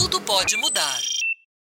tudo pode mudar.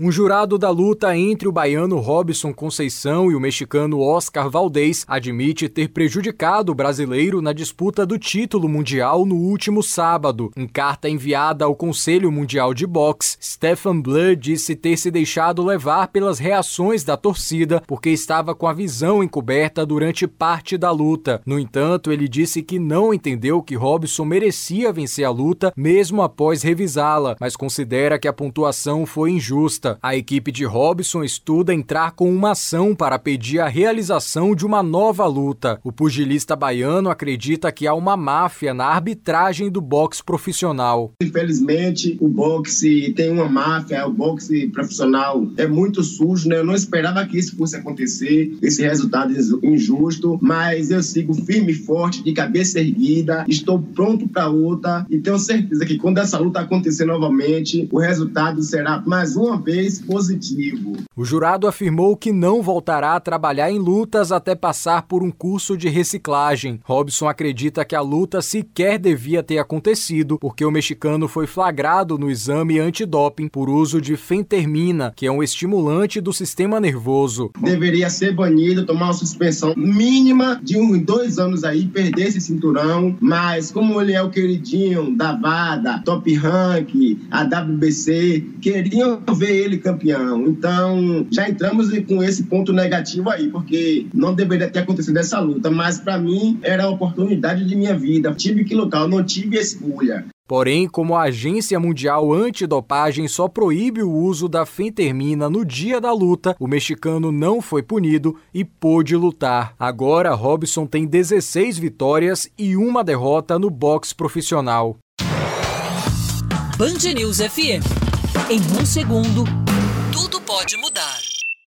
Um jurado da luta entre o baiano Robson Conceição e o mexicano Oscar Valdez admite ter prejudicado o brasileiro na disputa do título mundial no último sábado. Em carta enviada ao Conselho Mundial de Boxe, Stefan Blood disse ter se deixado levar pelas reações da torcida porque estava com a visão encoberta durante parte da luta. No entanto, ele disse que não entendeu que Robson merecia vencer a luta mesmo após revisá-la, mas considera que a pontuação foi injusta. A equipe de Robson estuda entrar com uma ação para pedir a realização de uma nova luta. O pugilista baiano acredita que há uma máfia na arbitragem do boxe profissional. Infelizmente, o boxe tem uma máfia, o boxe profissional é muito sujo, né? Eu não esperava que isso fosse acontecer, esse resultado injusto, mas eu sigo firme e forte, de cabeça erguida, estou pronto para outra e tenho certeza que quando essa luta acontecer novamente, o resultado será mais uma vez positivo. O jurado afirmou que não voltará a trabalhar em lutas até passar por um curso de reciclagem. Robson acredita que a luta sequer devia ter acontecido, porque o mexicano foi flagrado no exame antidoping por uso de fentermina, que é um estimulante do sistema nervoso. Deveria ser banido, tomar uma suspensão mínima de uns dois anos aí, perder esse cinturão, mas como ele é o queridinho da VADA, Top Rank, a WBC, queriam ver ele ele campeão. Então, já entramos com esse ponto negativo aí, porque não deveria ter acontecido essa luta, mas para mim era a oportunidade de minha vida. Tive que lutar, eu não tive escolha. Porém, como a Agência Mundial Antidopagem só proíbe o uso da fentermina no dia da luta, o mexicano não foi punido e pôde lutar. Agora, Robson tem 16 vitórias e uma derrota no boxe profissional. Band News FM. Em um segundo, tudo pode mudar.